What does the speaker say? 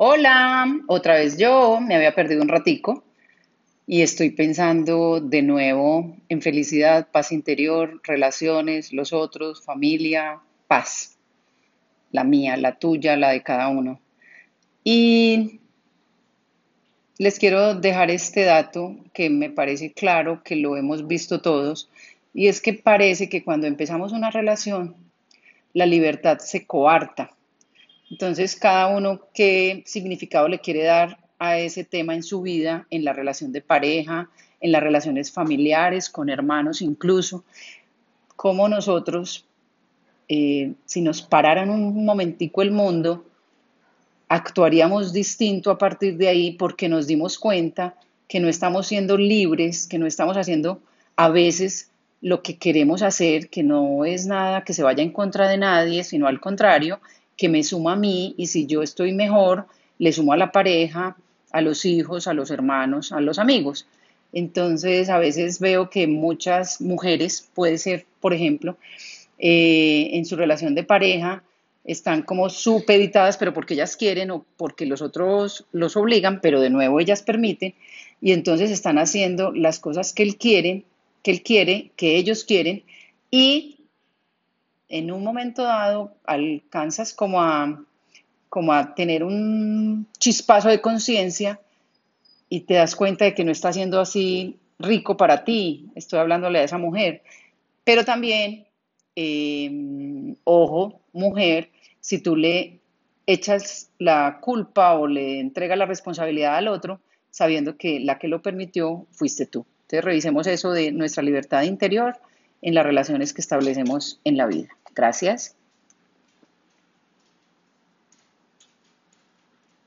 Hola, otra vez yo, me había perdido un ratico y estoy pensando de nuevo en felicidad, paz interior, relaciones, los otros, familia, paz. La mía, la tuya, la de cada uno. Y les quiero dejar este dato que me parece claro que lo hemos visto todos y es que parece que cuando empezamos una relación, la libertad se coarta entonces, cada uno qué significado le quiere dar a ese tema en su vida, en la relación de pareja, en las relaciones familiares, con hermanos incluso, cómo nosotros, eh, si nos pararan un momentico el mundo, actuaríamos distinto a partir de ahí porque nos dimos cuenta que no estamos siendo libres, que no estamos haciendo a veces lo que queremos hacer, que no es nada que se vaya en contra de nadie, sino al contrario, que me suma a mí y si yo estoy mejor, le sumo a la pareja, a los hijos, a los hermanos, a los amigos. Entonces, a veces veo que muchas mujeres, puede ser, por ejemplo, eh, en su relación de pareja, están como supeditadas, pero porque ellas quieren o porque los otros los obligan, pero de nuevo ellas permiten, y entonces están haciendo las cosas que él quiere, que él quiere, que ellos quieren, y en un momento dado alcanzas como a, como a tener un chispazo de conciencia y te das cuenta de que no está siendo así rico para ti, estoy hablándole a esa mujer, pero también, em, ojo, mujer, si tú le echas la culpa o le entregas la responsabilidad al otro, sabiendo que la que lo permitió fuiste tú. Entonces revisemos eso de nuestra libertad interior en las relaciones que establecemos en la vida. Gracias.